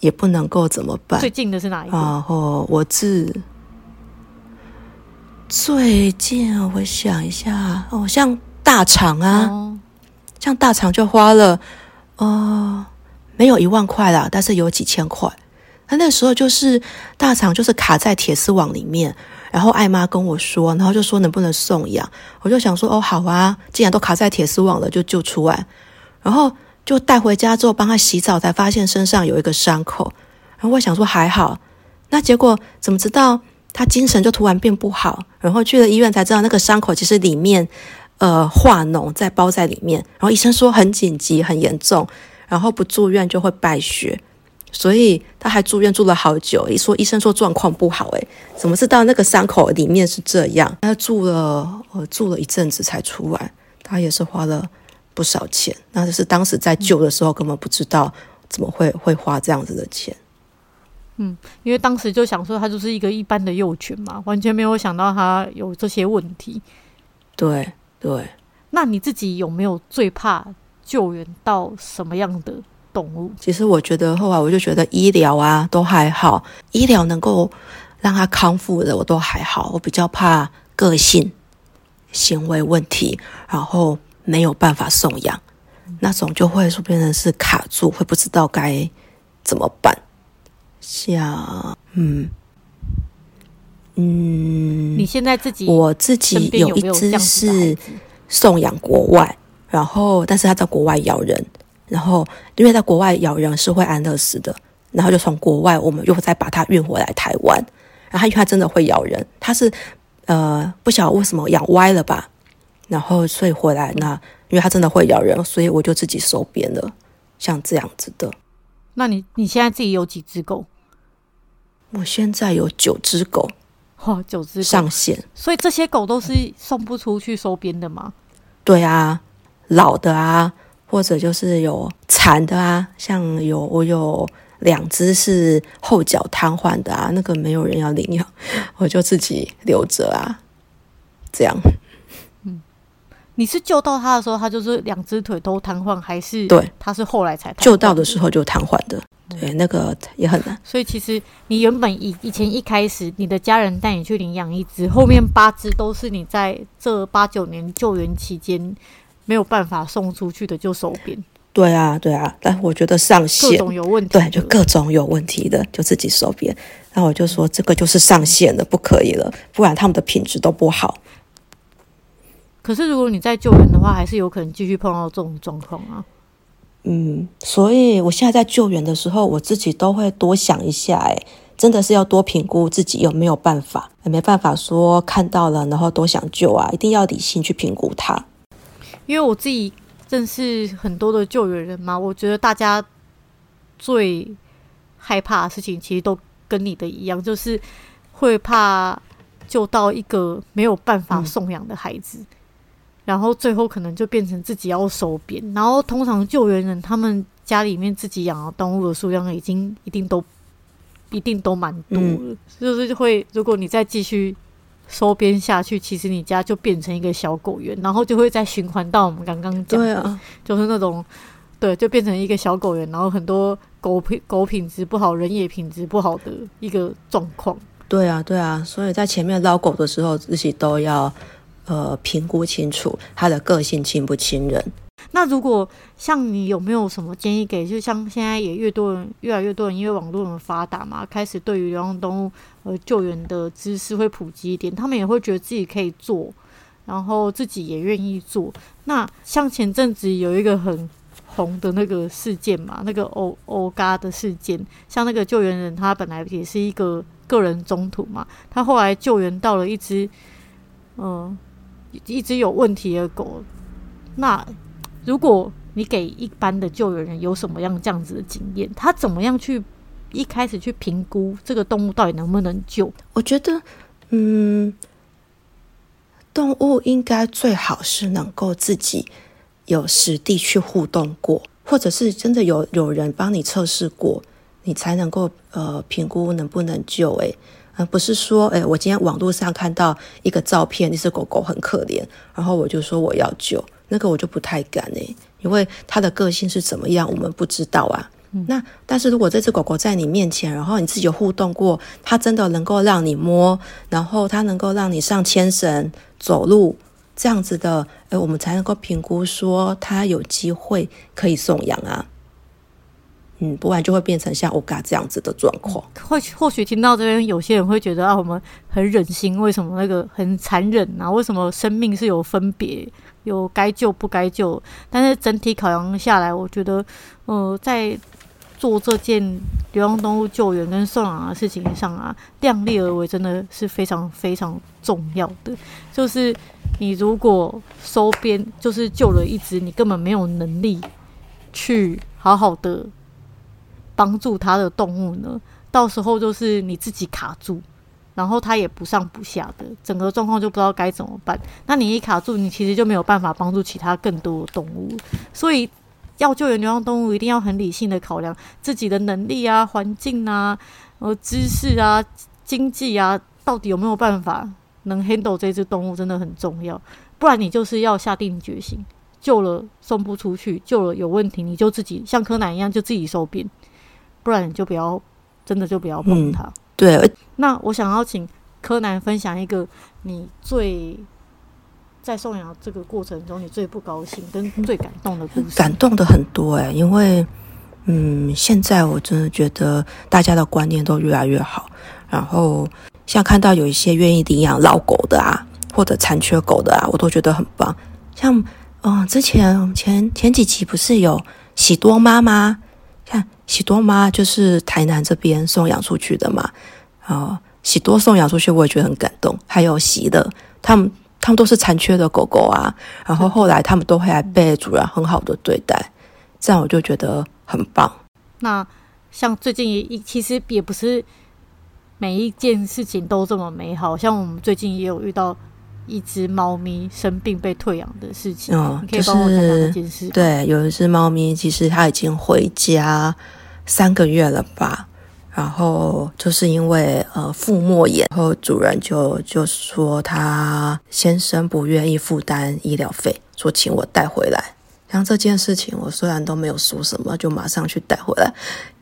也不能够怎么办？最近的是哪一个？然后我自最近我想一下，哦，像大肠啊，哦、像大肠就花了，呃，没有一万块啦，但是有几千块。他那时候就是大肠就是卡在铁丝网里面。然后艾妈跟我说，然后就说能不能送养，我就想说哦好啊，既然都卡在铁丝网了，就救出来。然后就带回家之后帮他洗澡，才发现身上有一个伤口。然后我想说还好，那结果怎么知道他精神就突然变不好？然后去了医院才知道那个伤口其实里面呃化脓在包在里面。然后医生说很紧急很严重，然后不住院就会败血。所以他还住院住了好久，一说医生说状况不好，诶，怎么知道那个伤口里面是这样？他住了，呃，住了一阵子才出来，他也是花了不少钱。那就是当时在救的时候根本不知道怎么会会花这样子的钱。嗯，因为当时就想说他就是一个一般的幼犬嘛，完全没有想到他有这些问题。对对，那你自己有没有最怕救援到什么样的？动物，其实我觉得后来我就觉得医疗啊都还好，医疗能够让他康复的我都还好。我比较怕个性、行为问题，然后没有办法送养，那种就会说变成是卡住，会不知道该怎么办。像嗯嗯，你现在自己我自己有一只是送养国外，然后但是他在国外咬人。然后，因为在国外咬人是会安乐死的，然后就从国外我们又再把它运回来台湾。然后因为它真的会咬人，它是呃不晓得为什么养歪了吧，然后所以回来那，因为它真的会咬人，所以我就自己收编了，像这样子的。那你你现在自己有几只狗？我现在有九只狗，哇，九只上线。所以这些狗都是送不出去收编的吗？对啊，老的啊。或者就是有残的啊，像有我有两只是后脚瘫痪的啊，那个没有人要领养，我就自己留着啊，这样。嗯，你是救到他的时候，他就是两只腿都瘫痪，还是对？他是后来才救到的时候就瘫痪的，对，那个也很难。所以其实你原本以以前一开始，你的家人带你去领养一只，后面八只都是你在这八九年救援期间。没有办法送出去的就手边，对啊，对啊，但我觉得上限各种有问题，对，就各种有问题的就自己收编。那我就说这个就是上限了，不可以了，不然他们的品质都不好。可是如果你在救援的话，还是有可能继续碰到这种状况啊。嗯，所以我现在在救援的时候，我自己都会多想一下，哎，真的是要多评估自己有没有办法，也没办法说看到了然后多想救啊，一定要理性去评估它。因为我自己认识很多的救援人嘛，我觉得大家最害怕的事情，其实都跟你的一样，就是会怕救到一个没有办法送养的孩子，嗯、然后最后可能就变成自己要收编。然后通常救援人他们家里面自己养的动物的数量已经一定都一定都蛮多了，嗯、就是会如果你再继续收编下去，其实你家就变成一个小狗园，然后就会再循环到我们刚刚讲的，就是那种对，就变成一个小狗园，然后很多狗品狗品质不好，人也品质不好的一个状况。对啊，对啊，所以在前面捞狗的时候，自己都要呃评估清楚他的个性亲不亲人。那如果像你有没有什么建议给？就像现在也越多人，越来越多人因为网络很发达嘛，开始对于流浪动物呃救援的知识会普及一点，他们也会觉得自己可以做，然后自己也愿意做。那像前阵子有一个很红的那个事件嘛，那个欧欧嘎的事件，像那个救援人他本来也是一个个人中途嘛，他后来救援到了一只嗯、一只有问题的狗，那。如果你给一般的救援人有什么样这样子的经验，他怎么样去一开始去评估这个动物到底能不能救？我觉得，嗯，动物应该最好是能够自己有实地去互动过，或者是真的有有人帮你测试过，你才能够呃评估能不能救。诶，而不是说，哎，我今天网络上看到一个照片，那只狗狗很可怜，然后我就说我要救。那个我就不太敢诶，因为它的个性是怎么样，我们不知道啊。嗯、那但是如果这只狗狗在你面前，然后你自己有互动过，它真的能够让你摸，然后它能够让你上牵绳走路，这样子的，诶，我们才能够评估说它有机会可以送养啊。嗯，不然就会变成像欧嘎这样子的状况。或或许听到这边，有些人会觉得啊，我们很忍心，为什么那个很残忍啊？为什么生命是有分别，有该救不该救？但是整体考量下来，我觉得，呃，在做这件流浪动物救援跟送养的事情上啊，量力而为真的是非常非常重要的。就是你如果收编，就是救了一只，你根本没有能力去好好的。帮助他的动物呢，到时候就是你自己卡住，然后它也不上不下的，整个状况就不知道该怎么办。那你一卡住，你其实就没有办法帮助其他更多的动物。所以要救援流浪动物，一定要很理性的考量自己的能力啊、环境啊、呃、知识啊、经济啊，到底有没有办法能 handle 这只动物，真的很重要。不然你就是要下定决心，救了送不出去，救了有问题，你就自己像柯南一样，就自己收编。不然你就不要，真的就不要碰它。嗯、对，那我想要请柯南分享一个你最在送养这个过程中你最不高兴跟最感动的故事。感动的很多哎、欸，因为嗯，现在我真的觉得大家的观念都越来越好。然后像看到有一些愿意领养老狗的啊，或者残缺狗的啊，我都觉得很棒。像嗯、呃，之前前前几集不是有喜多妈妈？看喜多妈就是台南这边送养出去的嘛，啊，喜多送养出去我也觉得很感动。还有喜乐，他们他们都是残缺的狗狗啊，然后后来他们都会来被主人很好的对待，这样我就觉得很棒。那像最近也其实也不是每一件事情都这么美好，像我们最近也有遇到。一只猫咪生病被退养的事情，嗯，你可以帮我讲讲这件事？对，有一只猫咪，其实它已经回家三个月了吧，然后就是因为呃腹膜炎，然后主人就就说他先生不愿意负担医疗费，说请我带回来。像这件事情，我虽然都没有说什么，就马上去带回来，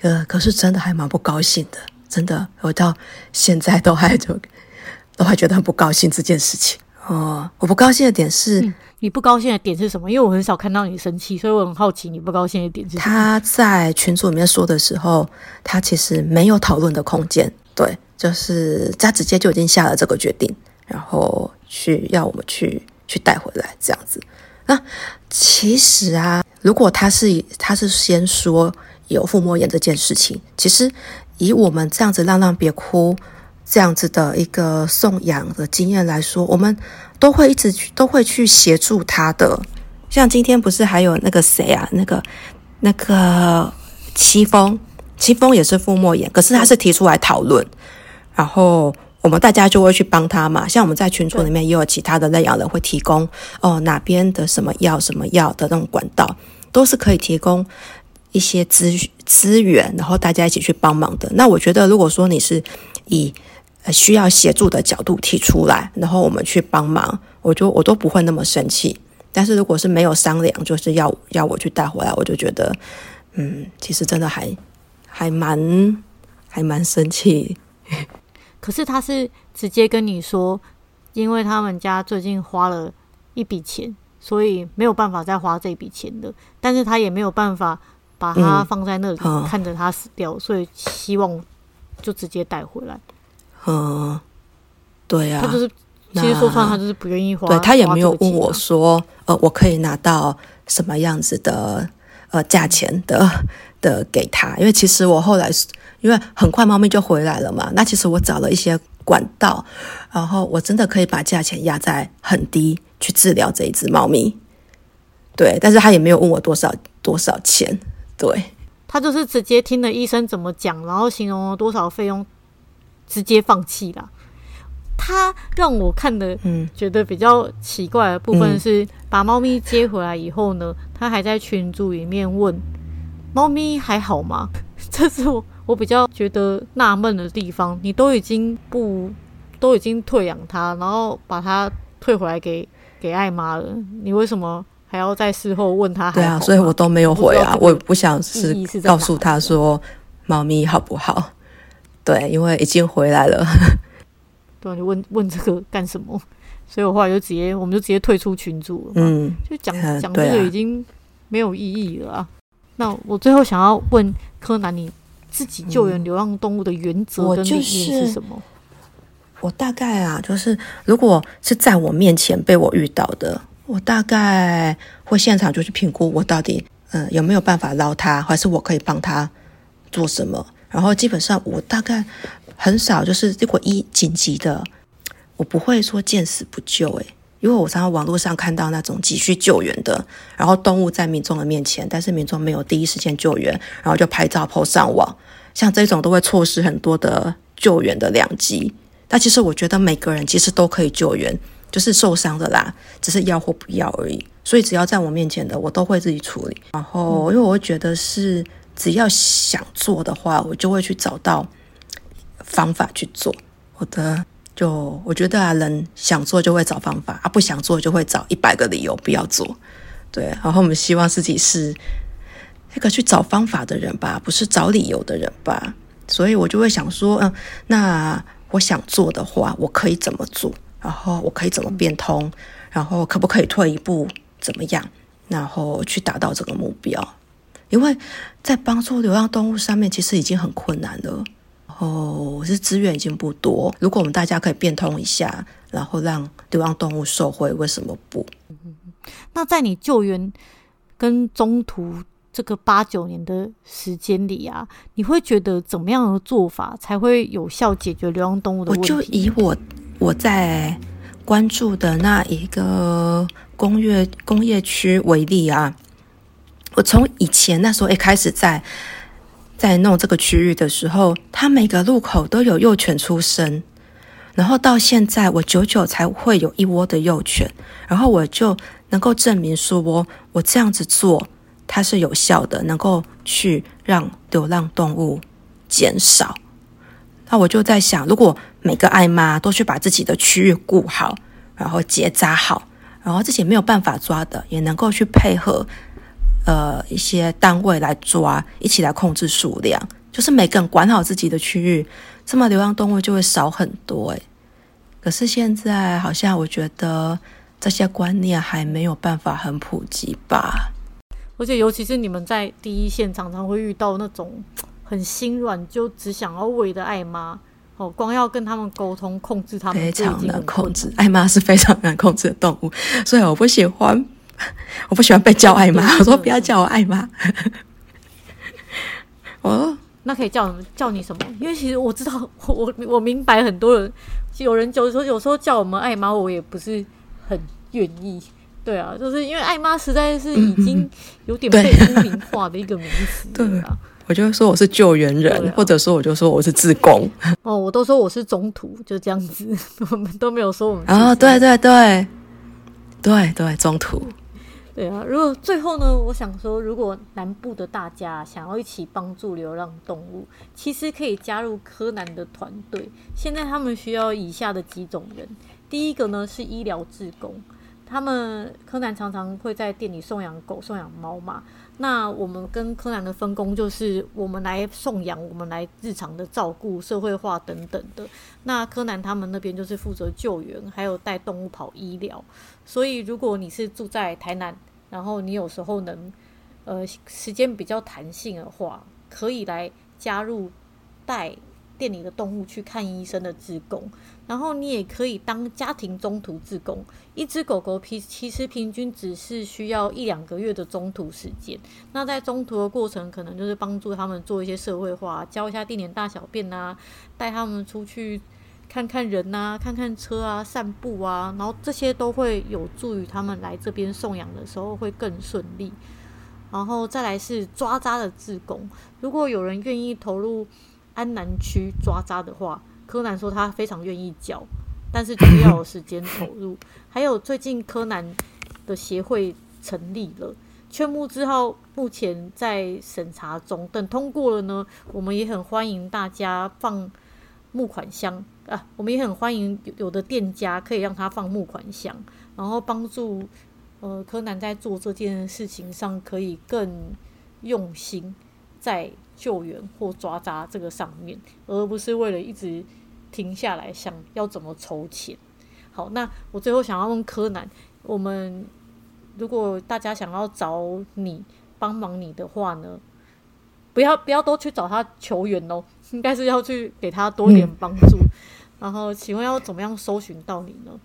呃，可是真的还蛮不高兴的，真的，我到现在都还就都还觉得很不高兴这件事情。哦，我不高兴的点是、嗯，你不高兴的点是什么？因为我很少看到你生气，所以我很好奇你不高兴的点是什么。他在群组里面说的时候，他其实没有讨论的空间，对，就是他直接就已经下了这个决定，然后去要我们去去带回来这样子。那其实啊，如果他是他是先说有腹膜炎这件事情，其实以我们这样子让让别哭。这样子的一个送养的经验来说，我们都会一直去，都会去协助他的。像今天不是还有那个谁啊，那个那个戚风，戚风也是腹膜炎，可是他是提出来讨论，然后我们大家就会去帮他嘛。像我们在群组里面也有其他的那养人会提供哦，哪边的什么药什么药的那种管道，都是可以提供一些资资源，然后大家一起去帮忙的。那我觉得，如果说你是以需要协助的角度提出来，然后我们去帮忙，我就我都不会那么生气。但是如果是没有商量，就是要要我去带回来，我就觉得，嗯，其实真的还还蛮还蛮生气。可是他是直接跟你说，因为他们家最近花了一笔钱，所以没有办法再花这笔钱的。但是他也没有办法把它放在那里，嗯、看着它死掉，所以希望就直接带回来。嗯，对呀、啊，他就是其实说穿他就是不愿意花，对他也没有问我说，呃，我可以拿到什么样子的呃价钱的 的给他，因为其实我后来因为很快猫咪就回来了嘛，那其实我找了一些管道，然后我真的可以把价钱压在很低去治疗这一只猫咪，对，但是他也没有问我多少多少钱，对，他就是直接听了医生怎么讲，然后形容了多少费用。直接放弃了。他让我看的，嗯，觉得比较奇怪的部分是，把猫咪接回来以后呢，他还在群组里面问猫咪还好吗？这是我我比较觉得纳闷的地方。你都已经不都已经退养它，然后把它退回来给给艾妈了，你为什么还要在事后问他？对啊，所以我都没有回啊，我也不想是告诉他说猫咪好不好。对，因为已经回来了。对，你问问这个干什么？所以我后来就直接，我们就直接退出群组了。嗯，就讲讲这个已经没有意义了啊。啊那我最后想要问柯南，你自己救援流浪动物的原则跟理念是什么？我，大概啊，就是如果是在我面前被我遇到的，我大概会现场就去评估我到底嗯、呃、有没有办法捞他，还是我可以帮他做什么。然后基本上我大概很少，就是如果一紧急的，我不会说见死不救诶，因为我常常网络上看到那种急需救援的，然后动物在民众的面前，但是民众没有第一时间救援，然后就拍照 po 上网，像这种都会错失很多的救援的良机。但其实我觉得每个人其实都可以救援，就是受伤的啦，只是要或不要而已。所以只要在我面前的，我都会自己处理。然后因为我会觉得是。只要想做的话，我就会去找到方法去做。我的就我觉得啊，人想做就会找方法啊，不想做就会找一百个理由不要做。对，然后我们希望自己是那个去找方法的人吧，不是找理由的人吧。所以我就会想说，嗯，那我想做的话，我可以怎么做？然后我可以怎么变通？然后可不可以退一步？怎么样？然后去达到这个目标。因为在帮助流浪动物上面，其实已经很困难了。哦，是资源已经不多。如果我们大家可以变通一下，然后让流浪动物受惠，为什么不？那在你救援跟中途这个八九年的时间里啊，你会觉得怎么样的做法才会有效解决流浪动物的问题？我就以我我在关注的那一个工业工业区为例啊。我从以前那时候一开始在在弄这个区域的时候，它每个路口都有幼犬出生，然后到现在我久久才会有一窝的幼犬，然后我就能够证明说我我这样子做它是有效的，能够去让流浪动物减少。那我就在想，如果每个爱妈都去把自己的区域顾好，然后结扎好，然后自己没有办法抓的，也能够去配合。呃，一些单位来抓，一起来控制数量，就是每个人管好自己的区域，这么流浪动物就会少很多诶。可是现在好像我觉得这些观念还没有办法很普及吧。而且尤其是你们在第一线，常常会遇到那种很心软，就只想要喂的爱妈哦，光要跟他们沟通，控制他们非常难控制。爱妈是非常难控制的动物，所以我不喜欢。我不喜欢被叫爱妈，我说不要叫我爱妈。哦，那可以叫叫你什么？因为其实我知道，我我明白很多人，有人就说有时候叫我们爱妈，我也不是很愿意。对啊，就是因为爱妈实在是已经有点被污名化的一个名词。对啊，我就说我是救援人，或者说我就说我是自工。哦，我都说我是中途，就这样子，我们都没有说我们。啊，对对对，对对，中途。对啊，如果最后呢，我想说，如果南部的大家想要一起帮助流浪动物，其实可以加入柯南的团队。现在他们需要以下的几种人：第一个呢是医疗志工，他们柯南常常会在店里送养狗、送养猫嘛。那我们跟柯南的分工就是，我们来送养，我们来日常的照顾、社会化等等的。那柯南他们那边就是负责救援，还有带动物跑医疗。所以，如果你是住在台南，然后你有时候能，呃，时间比较弹性的话，可以来加入带店里的动物去看医生的志工。然后你也可以当家庭中途志工，一只狗狗平其实平均只是需要一两个月的中途时间。那在中途的过程，可能就是帮助他们做一些社会化，教一下定点大小便啊，带他们出去看看人啊，看看车啊，散步啊，然后这些都会有助于他们来这边送养的时候会更顺利。然后再来是抓渣的志工，如果有人愿意投入安南区抓渣的话。柯南说他非常愿意教，但是就是要有时间投入。还有最近柯南的协会成立了，劝募之后目前在审查中，等通过了呢，我们也很欢迎大家放募款箱啊，我们也很欢迎有的店家可以让他放募款箱，然后帮助呃柯南在做这件事情上可以更用心在。救援或抓扎这个上面，而不是为了一直停下来想要怎么筹钱。好，那我最后想要问柯南，我们如果大家想要找你帮忙你的话呢，不要不要都去找他求援哦，应该是要去给他多一点帮助。嗯、然后，请问要怎么样搜寻到你呢？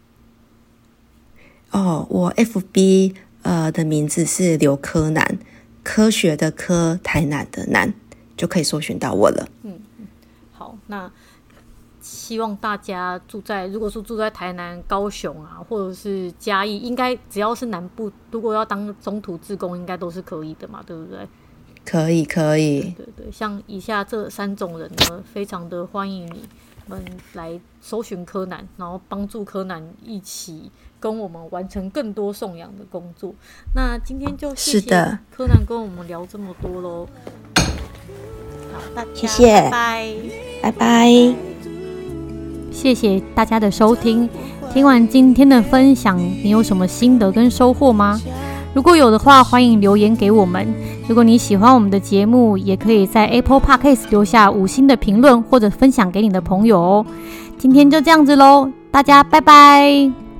哦，我 FB 呃的名字是刘柯南，科学的科，台南的南。就可以搜寻到我了。嗯，好，那希望大家住在，如果说住在台南、高雄啊，或者是嘉义，应该只要是南部，如果要当中途志工，应该都是可以的嘛，对不对？可以，可以。对对对，像以下这三种人呢，非常的欢迎你们来搜寻柯南，然后帮助柯南一起跟我们完成更多送养的工作。那今天就谢谢柯南跟我们聊这么多喽。谢谢，拜拜，拜拜。谢谢大家的收听。听完今天的分享，你有什么心得跟收获吗？如果有的话，欢迎留言给我们。如果你喜欢我们的节目，也可以在 Apple Podcast 留下五星的评论，或者分享给你的朋友哦。今天就这样子喽，大家拜拜。